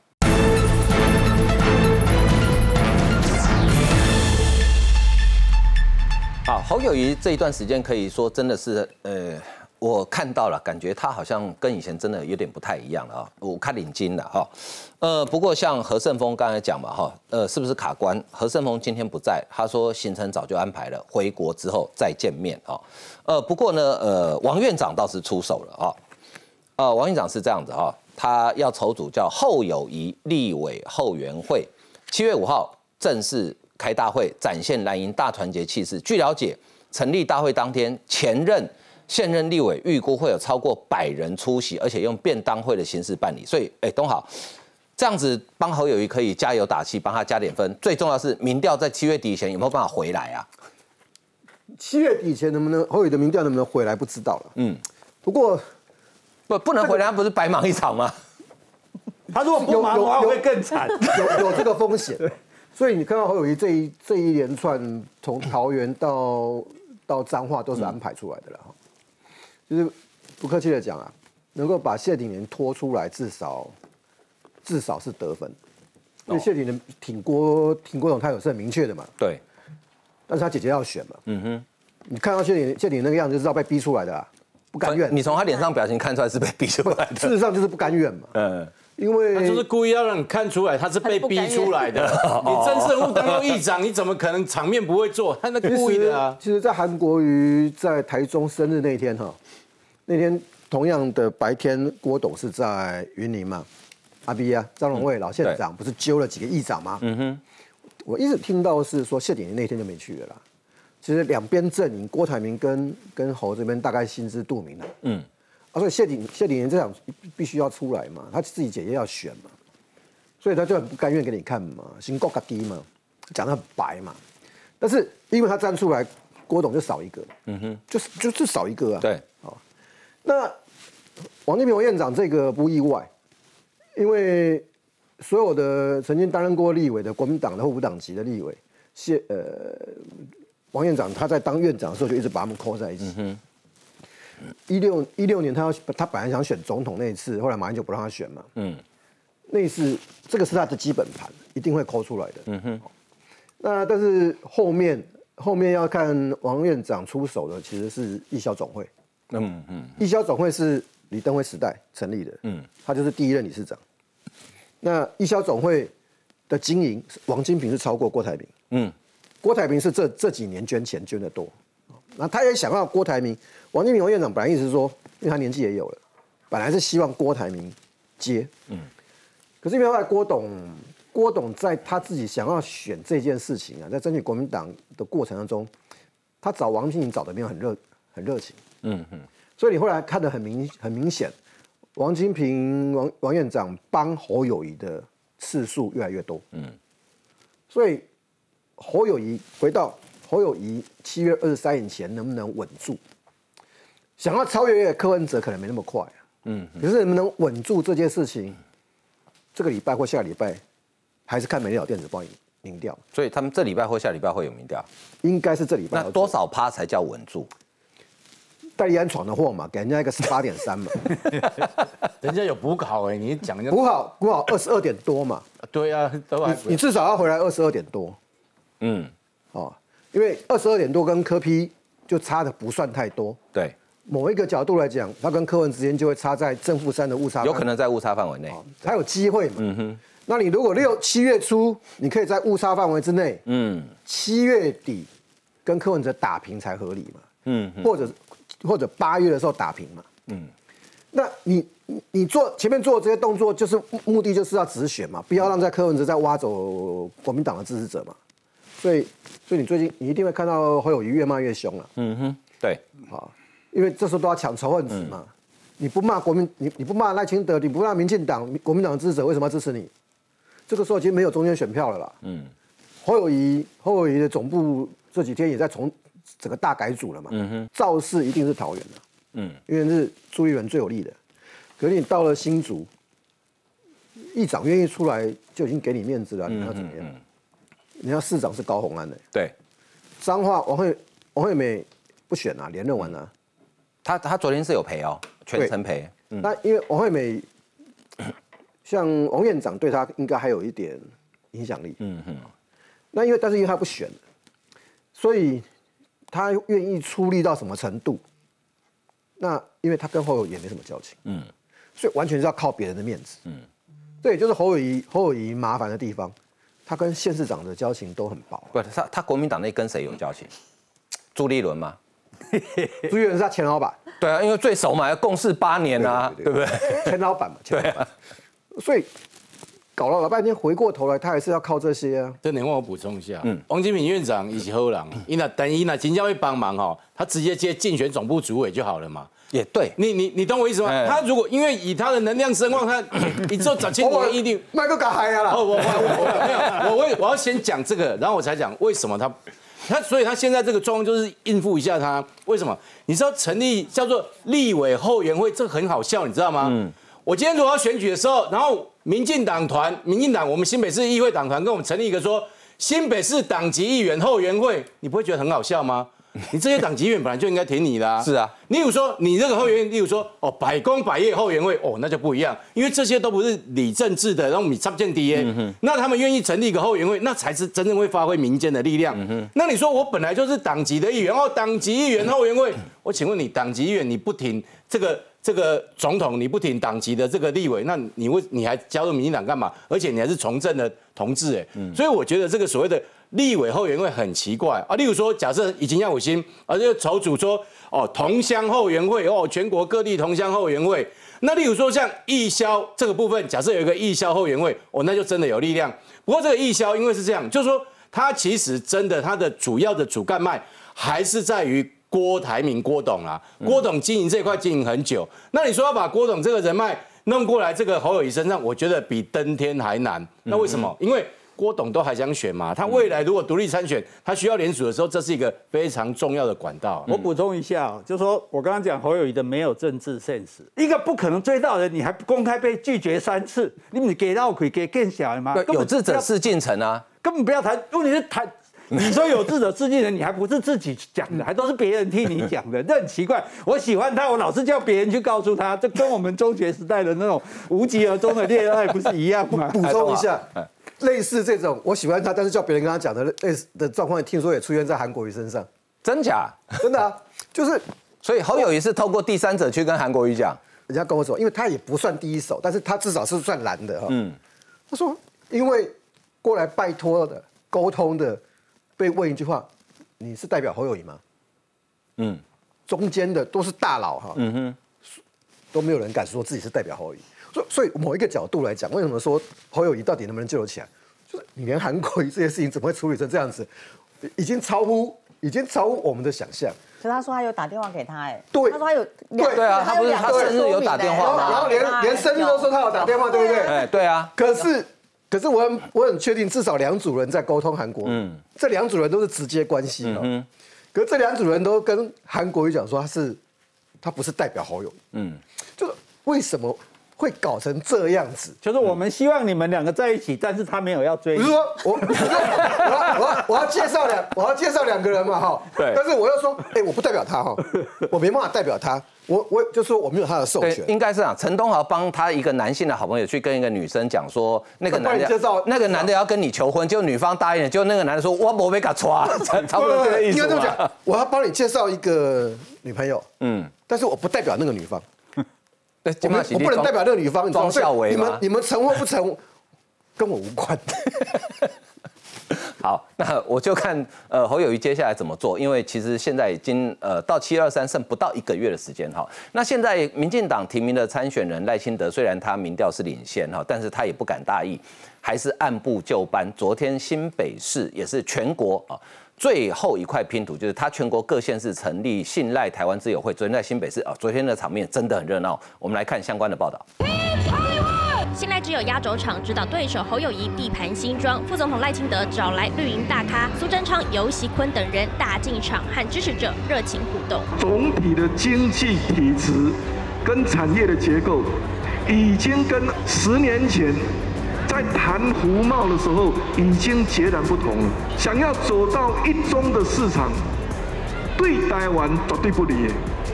好，侯友谊这一段时间可以说真的是，呃，我看到了，感觉他好像跟以前真的有点不太一样了啊，我看领金了哈，呃，不过像何胜峰刚才讲嘛哈，呃，是不是卡关？何胜峰今天不在，他说行程早就安排了，回国之后再见面啊，呃，不过呢，呃，王院长倒是出手了啊，呃，王院长是这样子哈，他要筹组叫后友谊立委后援会，七月五号正式。开大会展现蓝营大团结气势。据了解，成立大会当天，前任、现任立委预估会有超过百人出席，而且用便当会的形式办理。所以，哎，东好，这样子帮侯友谊可以加油打气，帮他加点分。最重要是民调在七月底以前有没有办法回来啊？七月底前能不能侯友谊的民调能不能回来不知道了。嗯，不过不不能回来，不是白忙一场吗？他如果不忙的话，会更惨，有有这个风险。所以你看到侯友谊这一这一连串从桃园到到彰化都是安排出来的了哈，就是不客气的讲啊，能够把谢鼎年拖出来，至少至少是得分，因为谢鼎年挺郭挺郭董，他有是很明确的嘛，对，但是他姐姐要选嘛，嗯哼，你看到谢鼎谢鼎那个样子就知道被逼出来的啦，不甘愿，你从他脸上表情看出来是被逼出来的，事实上就是不甘愿嘛，嗯。因为他就是故意要让你看出来他是被逼出来的。你真正务当到议长，你怎么可能场面不会做？他那故意的啊。其实，在韩国瑜在台中生日那天哈，那天同样的白天，郭董是在云林嘛，阿 B 啊，张荣卫老县长不是揪了几个议长吗？嗯哼，我一直听到是说谢点那天就没去了啦。其实两边阵营，郭台铭跟跟侯这边大概心知肚明了。嗯。啊，所以谢鼎谢鼎年这场必须要出来嘛，他自己姐姐要选嘛，所以他就很不甘愿给你看嘛，心够低嘛，讲的很白嘛。但是因为他站出来，郭董就少一个，嗯哼，就是就是少一个啊。对，好，那王金平院长这个不意外，因为所有的曾经担任过立委的国民党的或无党籍的立委，谢呃王院长他在当院长的时候就一直把他们扣在一起。一六一六年，他要他本来想选总统那一次，后来马英九不让他选嘛。嗯，那次这个是他的基本盘，一定会抠出来的。嗯哼。那但是后面后面要看王院长出手的，其实是义消总会。嗯嗯。义消总会是李登辉时代成立的。嗯。他就是第一任理事长。那义消总会的经营，王金平是超过郭台铭。嗯。郭台铭是这这几年捐钱捐的多。那他也想要郭台铭。王金平院长本来意思是说，因为他年纪也有了，本来是希望郭台铭接，嗯，可是因为后来郭董，郭董在他自己想要选这件事情啊，在争取国民党的过程当中，他找王金平找的没有很热很热情，嗯嗯，所以你后来看得很明很明显，王金平王王院长帮侯友谊的次数越来越多，嗯，所以侯友谊回到侯友谊七月二十三以前能不能稳住？想要超越柯文哲可能没那么快啊，嗯，可是能不能稳住这件事情，这个礼拜或下礼拜，还是看美丽岛电子报民调。所以他们这礼拜或下礼拜会有民调，应该是这礼拜。那多少趴才叫稳住？戴利安闯的祸嘛，给人家一个十八点三嘛，人家有补考哎，你讲人家补考补考二十二点多嘛，对啊，都还你至少要回来二十二点多，嗯，哦，因为二十二点多跟科批就差的不算太多，对，某一个角度来讲，它跟柯文之间就会差在正负三的误差，有可能在误差范围内，还有机会嘛，嗯哼，那你如果六七月初你可以在误差范围之内，嗯，七月底跟柯文哲打平才合理嘛，嗯，或者。或者八月的时候打平嘛，嗯，那你你做前面做这些动作，就是目的就是要止血嘛，不要让在柯文哲再挖走国民党的支持者嘛，所以所以你最近你一定会看到侯友谊越骂越凶了，嗯哼，对，好，因为这时候都要抢仇恨值嘛，你不骂国民你你不骂赖清德，你不骂民进党国民党的支持者为什么要支持你？这个时候已经没有中间选票了啦，嗯，侯友谊侯友谊的总部这几天也在从。整个大改组了嘛？嗯哼，造势一定是桃园的，嗯，因为是朱立伦最有利的。可是你到了新竹，议长愿意出来就已经给你面子了，你要怎么样？你要市长是高鸿安的，对，彰化王惠王惠美不选啊，连任完了，他他昨天是有赔哦，全程赔。那因为王惠美，像王院长对他应该还有一点影响力，嗯哼。那因为但是因为他不选，所以。他愿意出力到什么程度？那因为他跟侯友也没什么交情，嗯，所以完全是要靠别人的面子，嗯，这也就是侯友谊侯友谊麻烦的地方，他跟县市长的交情都很薄。不，他他国民党内跟谁有交情？朱立伦吗？朱立伦是他前老板。对啊，因为最熟嘛，要共事八年啊，对不对？前老板嘛，对，所以。搞了老半天，回过头来，他还是要靠这些啊。这你问我补充一下，嗯，王金平院长以及后郎，伊那等于那金家会帮忙哈，他直接接竞选总部主委就好了嘛。也对，你你你懂我意思吗？他如果因为以他的能量声望，他你之后找清楚一定麦克搞嗨呀了。哦，我我我没有，我我我要先讲这个，然后我才讲为什么他他，所以他现在这个状况就是应付一下他。为什么？你知道成立叫做立委后援会，这很好笑，你知道吗？嗯。我今天如果要选举的时候，然后民进党团、民进党我们新北市议会党团跟我们成立一个说新北市党籍议员后援会，你不会觉得很好笑吗？你这些党籍议员本来就应该挺你的。是啊，例如说你这个后援，例如说哦百工百业后援会，哦那就不一样，因为这些都不是理政治的，然后你插不进 D A，那他们愿意成立一个后援会，那才是真正会发挥民间的力量。那你说我本来就是党籍的议员，哦党籍议员后援会，我请问你党籍议员你不挺这个？这个总统你不挺党籍的这个立委，那你为你还加入民进党干嘛？而且你还是从政的同志哎，所以我觉得这个所谓的立委后援会很奇怪啊。例如说，假设已经要五星，而且筹组说哦同乡后援会哦，全国各地同乡后援会。那例如说像义消这个部分，假设有一个义消后援会哦，那就真的有力量。不过这个义消因为是这样，就是说它其实真的它的主要的主干脉还是在于。郭台铭、郭董啊，郭董经营这一块经营很久，那你说要把郭董这个人脉弄过来，这个侯友谊身上，我觉得比登天还难。那为什么？因为郭董都还想选嘛，他未来如果独立参选，他需要联署的时候，这是一个非常重要的管道。我补充一下，就说我刚刚讲侯友谊的没有政治现实，一个不可能追到人，你还公开被拒绝三次，你你给到可以给更小的吗？有志者事竟成啊，根本不要谈，问题是谈。你说有志者事竟成，你还不是自己讲的，还都是别人替你讲的，这很奇怪。我喜欢他，我老是叫别人去告诉他，这跟我们中学时代的那种无疾而终的恋爱不是一样吗？补充一下，类似这种我喜欢他，但是叫别人跟他讲的类似的状况，听说也出现在韩国瑜身上，真假？真的啊，就是所以侯友谊是透过第三者去跟韩国瑜讲，人家跟我说，因为他也不算第一手，但是他至少是算蓝的哈。嗯，他说因为过来拜托的沟通的。被问一句话，你是代表侯友谊吗？嗯，中间的都是大佬哈，嗯哼，都没有人敢说自己是代表侯友谊。所所以某一个角度来讲，为什么说侯友谊到底能不能救得起来？就是你连韩国瑜这些事情怎么会处理成这样子？已经超乎已经超乎我们的想象。可他说他有打电话给他，哎，对，他说他有，对对啊，他不是他生日有打电话然后连连生日都说他有打电话，对不对？哎，对啊，可是。可是我很我很确定，至少两组人在沟通韩国。嗯，这两组人都是直接关系嘛。嗯，可是这两组人都跟韩国瑜讲说，他是他不是代表好友。嗯，就是为什么会搞成这样子？就是我们希望你们两个在一起，但是他没有要追你。比如说 我，我要我要我要介绍两我要介绍两个人嘛哈，对但是我要说，哎，我不代表他哈，我没办法代表他，我我就说我没有他的授对，权。应该是这样。陈东豪帮他一个男性的好朋友去跟一个女生讲说，那个男的介绍那个男的要跟你求婚，就女方答应了，就那个男的说我不被他抓，差不多这个意思应该这么嘛讲，我要帮你介绍一个女朋友，嗯，但是我不代表那个女方，对，我们我不能代表那个女方，你你们吗？你们成或不成，跟我无关。好，那我就看呃侯友谊接下来怎么做，因为其实现在已经呃到七二三剩不到一个月的时间哈。那现在民进党提名的参选人赖清德，虽然他民调是领先哈，但是他也不敢大意，还是按部就班。昨天新北市也是全国啊。最后一块拼图就是他全国各县市成立信赖台湾自由会，昨天在新北市啊，昨天的场面真的很热闹。我们来看相关的报道。信赖只有压轴场指导对手侯友谊地盘新装，副总统赖清德找来绿营大咖苏贞昌、游锡坤等人大进场和支持者热情互动。总体的经济体质跟产业的结构，已经跟十年前在谈胡贸的时候已经截然不同了。想要走到一中的市场，对台湾绝对不利。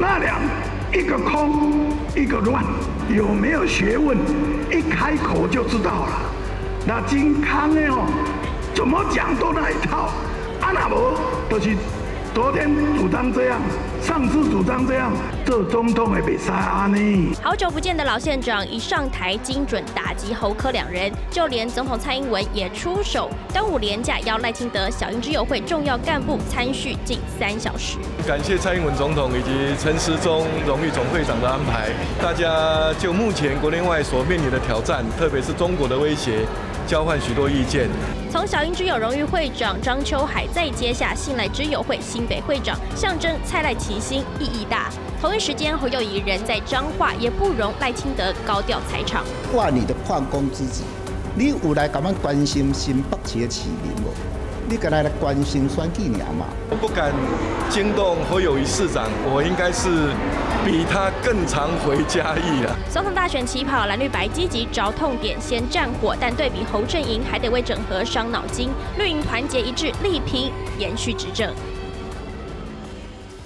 那两一个空，一个乱，有没有学问？一开口就知道了。那金康的哦，怎么讲都那一套。啊那无就是昨天主张这样，上次主张这样，这总统会被杀呢？好久不见的老县长一上台，精准打击侯科两人，就连总统蔡英文也出手。端午连假邀赖清德、小英之友会重要干部参叙近三小时。感谢蔡英文总统以及陈时中荣誉总会长的安排。大家就目前国内外所面临的挑战，特别是中国的威胁，交换许多意见。从小英之友荣誉会长张秋海，再接下信赖之友会新北会长，象征蔡赖齐心，意义大。同一时间，侯友谊人在彰化，也不容赖清德高调踩场。挂你的矿工之子，你有来敢们关心新北市的市民无？你敢来来关心选举尔嘛？不敢惊动侯友谊市长，我应该是比他更常回嘉义了。总统大选起跑，蓝绿白积极找痛点，先战火，但对比侯阵营，还得为整合伤脑筋。绿营团结一致，力拼延续执政。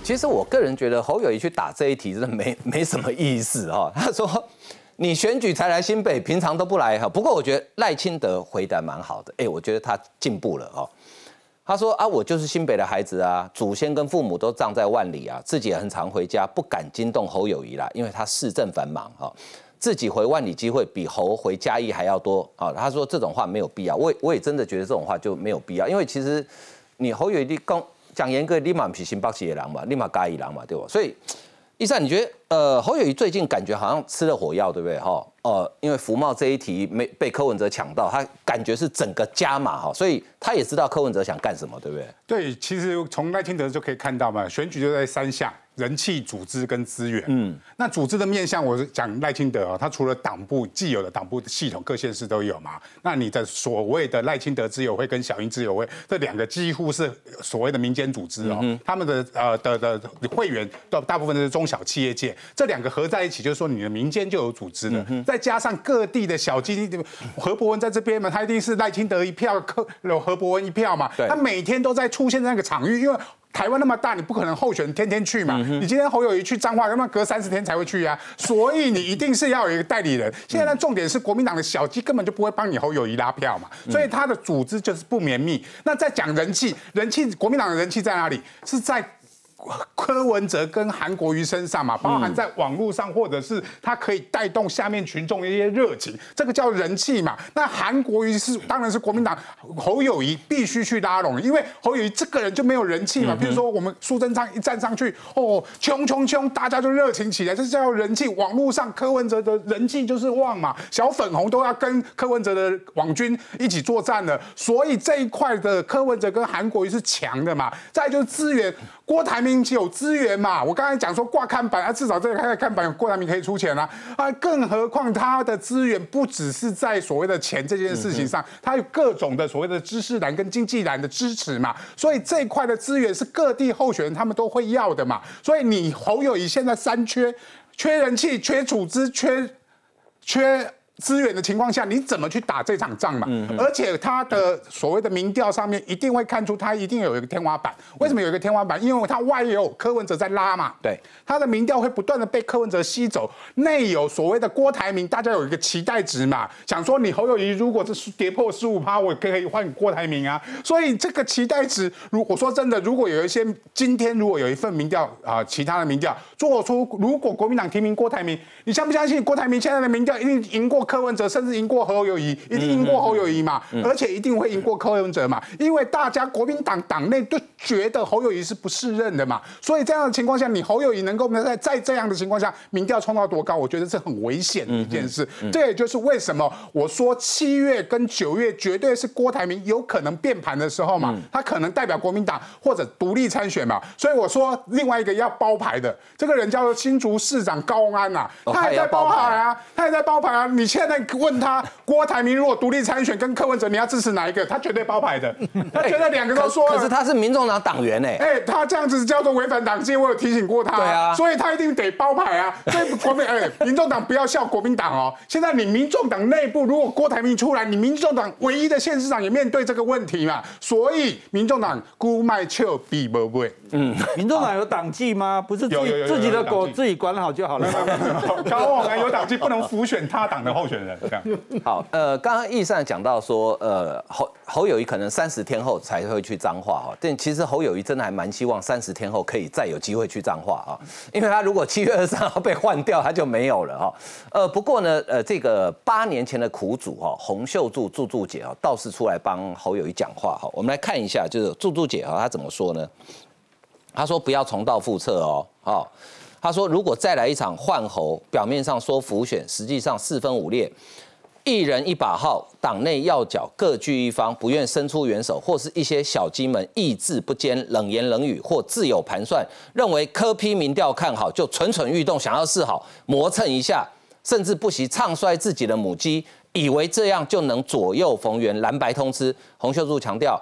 其实我个人觉得侯友谊去打这一题真的没没什么意思哈、他说你选举才来新北，平常都不来哈。不过我觉得赖清德回答蛮好的，哎，我觉得他进步了哦。他说啊，我就是新北的孩子啊，祖先跟父母都葬在万里啊，自己也很常回家，不敢惊动侯友谊啦，因为他市政繁忙哈、自己回万里机会比侯回嘉义还要多啊。他说这种话没有必要，我也我也真的觉得这种话就没有必要，因为其实你侯友谊讲讲严格，立马不是新北市的人嘛，立马嘉义人嘛，对吧？所以。一善，你觉得呃侯友谊最近感觉好像吃了火药，对不对哈？呃，因为福茂这一题没被柯文哲抢到，他感觉是整个加码哈，所以他也知道柯文哲想干什么，对不对？对，其实从赖清德就可以看到嘛，选举就在三下：人气、组织跟资源。嗯，那组织的面向，我是讲赖清德哦，他除了党部既有的党部系统，各县市都有嘛。那你的所谓的赖清德之友会跟小英之友会这两个几乎是所谓的民间组织哦，他们的呃的的会员大大部分都是中小企业界，这两个合在一起，就是说你的民间就有组织的，再加上各地的小基地，何伯文在这边嘛，他一定是赖清德一票，柯有何伯文一票嘛，他每天都在出现在那个场域，因为。台湾那么大，你不可能候选人天天去嘛？你今天侯友谊去彰化，要么隔三十天才会去啊，所以你一定是要有一个代理人。现在的重点是国民党的小鸡根本就不会帮你侯友谊拉票嘛，所以他的组织就是不绵密。那在讲人气，人气国民党的人气在哪里？是在。柯文哲跟韩国瑜身上嘛，包含在网络上，或者是他可以带动下面群众的一些热情，这个叫人气嘛。那韩国瑜是当然是国民党侯友谊必须去拉拢，因为侯友谊这个人就没有人气嘛。比如说我们苏贞昌一站上去，哦，冲冲冲，大家就热情起来，这叫人气。网络上柯文哲的人气就是旺嘛，小粉红都要跟柯文哲的网军一起作战了，所以这一块的柯文哲跟韩国瑜是强的嘛。再就是资源，郭台铭。有资源嘛？我刚才讲说挂看板啊，至少这个看板郭台铭可以出钱啊啊！更何况他的资源不只是在所谓的钱这件事情上，他有各种的所谓的知识栏跟经济栏的支持嘛，所以这一块的资源是各地候选人他们都会要的嘛。所以你侯友谊现在三缺。缺人气、缺组织、缺缺。资源的情况下，你怎么去打这场仗嘛？而且他的所谓的民调上面一定会看出他一定有一个天花板。为什么有一个天花板？因为他外有柯文哲在拉嘛。对，他的民调会不断的被柯文哲吸走。内有所谓的郭台铭，大家有一个期待值嘛，想说你侯友谊如果是跌破十五趴，我可以换郭台铭啊。所以这个期待值，如果说真的，如果有一些今天如果有一份民调啊，其他的民调做出，如果国民党提名郭台铭，你相不相信郭台铭现在的民调一定赢过？柯文哲甚至赢过侯友谊，一定赢过侯友谊嘛，而且一定会赢过柯文哲嘛，因为大家国民党党内都觉得侯友谊是不适任的嘛，所以这样的情况下，你侯友谊能够在在这样的情况下，民调冲到多高，我觉得是很危险的一件事。这也就是为什么我说七月跟九月绝对是郭台铭有可能变盘的时候嘛，他可能代表国民党或者独立参选嘛，所以我说另外一个要包牌的这个人叫做新竹市长高安呐，他也在包牌啊，他也在包牌啊，你现在问他郭台铭如果独立参选跟柯文哲，你要支持哪一个？他绝对包牌的，他觉得两个都说。可是他是民众党党员哎，哎，他这样子叫做违反党纪，我有提醒过他。对啊，所以他一定得包牌啊。所以国民哎，民众党不要笑国民党哦。现在你民众党内部如果郭台铭出来，你民众党唯一的县市长也面对这个问题嘛。所以民众党孤卖丘比不会。嗯，民众党有党纪吗？不是自己自己的狗自己管好就好了。高旺啊，有党纪不能浮选他党的候选人。好，呃，刚刚易善讲到说，呃，侯侯友谊可能三十天后才会去彰化哈，但其实侯友谊真的还蛮希望三十天后可以再有机会去彰化啊，因为他如果七月二十三号被换掉，他就没有了哈。呃，不过呢，呃，这个八年前的苦主哈，洪秀柱柱柱姐啊，倒是出来帮侯友谊讲话哈，我们来看一下，就是柱柱姐哈，她怎么说呢？她说不要重蹈覆辙哦，好。他说：“如果再来一场换候，表面上说浮选，实际上四分五裂，一人一把号，党内要角各据一方，不愿伸出援手，或是一些小鸡们意志不坚，冷言冷语，或自有盘算，认为科批民调看好，就蠢蠢欲动，想要示好，磨蹭一下，甚至不惜唱衰自己的母鸡，以为这样就能左右逢源，蓝白通吃。”洪秀柱强调：“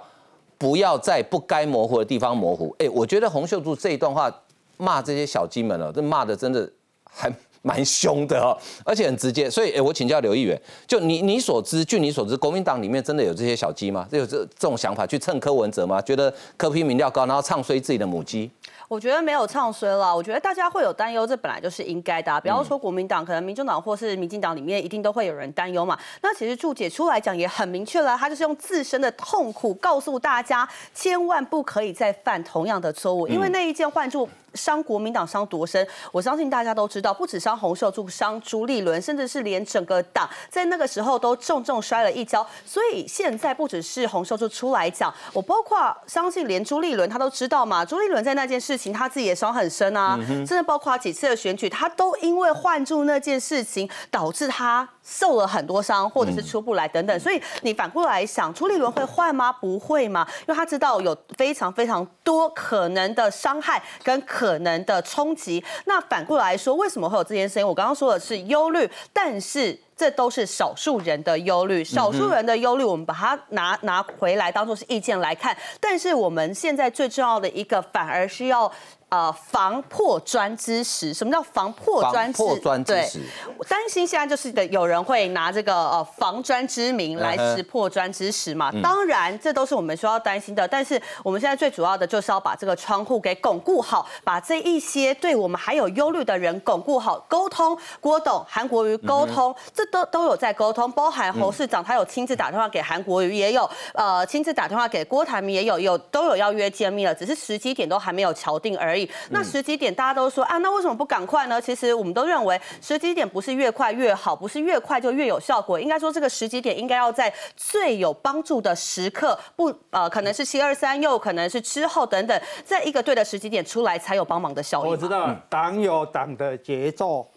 不要在不该模糊的地方模糊。”哎，我觉得洪秀柱这一段话。骂这些小鸡们了，这骂的真的还 蛮凶的哦，而且很直接。所以，哎，我请教刘议员，就你你所知，据你所知，国民党里面真的有这些小鸡吗？有这这种想法去蹭柯文哲吗？觉得柯批民调高，然后唱衰自己的母鸡？我觉得没有唱衰了，我觉得大家会有担忧，这本来就是应该的。不要说国民党，可能民众党或是民进党里面一定都会有人担忧嘛。那其实祝姐出来讲也很明确了，他就是用自身的痛苦告诉大家，千万不可以再犯同样的错误，因为那一件换注伤国民党伤多深，我相信大家都知道，不止伤洪秀柱，伤朱立伦，甚至是连整个党在那个时候都重重摔了一跤。所以现在不只是洪秀柱出来讲，我包括相信连朱立伦他都知道嘛，朱立伦在那件事情。他自己也伤很深啊，甚至包括几次的选举，他都因为换住那件事情，导致他受了很多伤，或者是出不来等等。所以你反过来想，朱立伦会换吗？不会吗？因为他知道有非常非常多可能的伤害跟可能的冲击。那反过来说，为什么会有这件事情？我刚刚说的是忧虑，但是。这都是少数人的忧虑，少数人的忧虑，我们把它拿拿回来当做是意见来看。但是我们现在最重要的一个，反而是要。呃，防破砖之石，什么叫防破砖？破砖之石。担心现在就是的，有人会拿这个呃防砖之名来识破砖之石嘛？当然，这都是我们需要担心的。但是我们现在最主要的就是要把这个窗户给巩固好，把这一些对我们还有忧虑的人巩固好，沟通。郭董、韩国瑜沟通，这都都有在沟通。包含侯市长，他有亲自打电话给韩国瑜，也有呃亲自打电话给郭台铭，也有有都有要约见面了，只是时机点都还没有敲定而已。那时机点大家都说啊，那为什么不赶快呢？其实我们都认为时机点不是越快越好，不是越快就越有效果。应该说这个时机点应该要在最有帮助的时刻，不呃可能是七二三，又可能是之后等等，在一个对的时机点出来才有帮忙的效果。我知道党有党的节奏，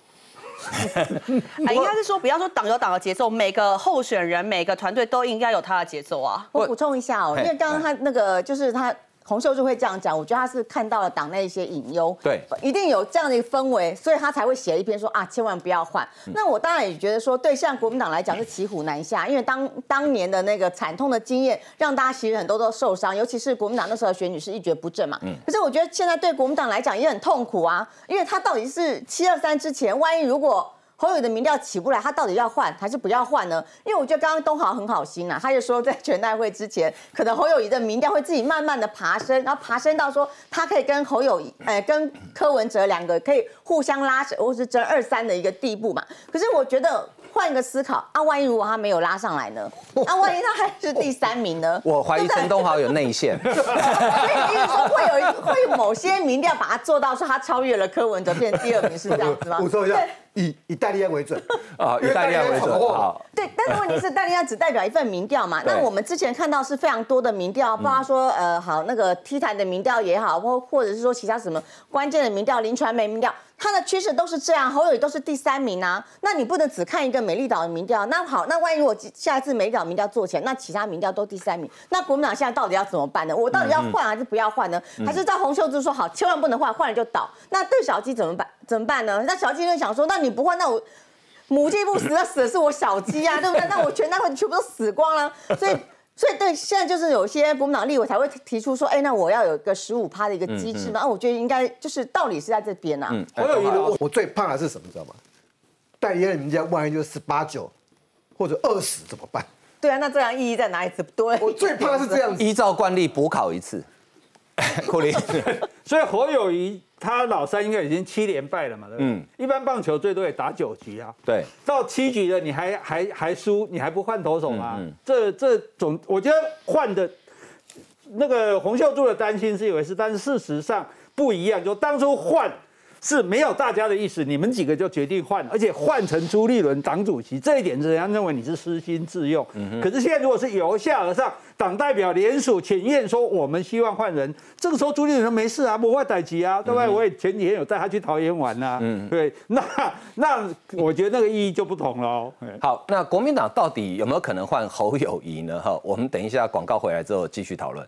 应该是说不要说党有党的节奏，每个候选人、每个团队都应该有他的节奏啊。我补充一下哦，因为刚刚他那个就是他。洪秀柱会这样讲，我觉得他是看到了党内一些隐忧，对，一定有这样的一个氛围，所以他才会写一篇说啊，千万不要换。那我当然也觉得说，对像国民党来讲是骑虎难下，因为当当年的那个惨痛的经验，让大家其实很多都受伤，尤其是国民党那时候的选举是一蹶不振嘛。可是我觉得现在对国民党来讲也很痛苦啊，因为他到底是七二三之前，万一如果。侯友的民调起不来，他到底要换还是不要换呢？因为我觉得刚刚东豪很好心啊，他就说在全代会之前，可能侯友谊的民调会自己慢慢的爬升，然后爬升到说他可以跟侯友谊，哎，跟柯文哲两个可以互相拉扯，或是争二三的一个地步嘛。可是我觉得换一个思考啊，万一如果他没有拉上来呢？啊，万一他还是第三名呢？我怀疑陈东豪有内线。所以说会有会有某些民调把他做到说他超越了柯文哲，变成第二名是这样子吗？补充一下。以以戴利安为准啊，以戴利安为准。好，对，但是问题是戴利安只代表一份民调嘛？那我们之前看到是非常多的民调，包括说呃，好那个 T 台的民调也好，或或者是说其他什么关键的民调，林传媒民调，它的趋势都是这样，侯友宜都是第三名啊。那你不能只看一个美丽岛的民调。那好，那万一我下一次美丽岛民调做起来，那其他民调都第三名，那国民党现在到底要怎么办呢？我到底要换还是不要换呢？还是照洪秀柱说好，千万不能换，换了就倒。那对小鸡怎么办？怎么办呢？那小鸡就想说，那你不换，那我母鸡不死，那死的是我小鸡啊，对不对？那我全单会全部都死光了。所以，所以对，现在就是有些国民党立委才会提出说，哎，那我要有一个十五趴的一个机制嘛。那我觉得应该就是道理是在这边呐。我有一个，我最怕的是什么，知道吗？代言人家万一就是十八九或者二十怎么办？对啊，那这样意义在哪里？对，我最怕是这样，依照惯例补考一次。库里，所以侯友谊他老三应该已经七连败了嘛，对不对？嗯，一般棒球最多也打九局啊，对，到七局了你还还还输，你还不换投手吗？这这种我觉得换的，那个洪秀柱的担心是一回事，但是事实上不一样，就当初换。是没有大家的意思，你们几个就决定换，而且换成朱立伦党主席，这一点人家认为你是私心自用。可是现在如果是由下而上，党代表联署请愿说我们希望换人，这个时候朱立伦说没事啊，不会逮急啊，对不对？我也前几天有带他去桃园玩呐，对，那那我觉得那个意义就不同了。好，那国民党到底有没有可能换侯友谊呢？哈，我们等一下广告回来之后继续讨论。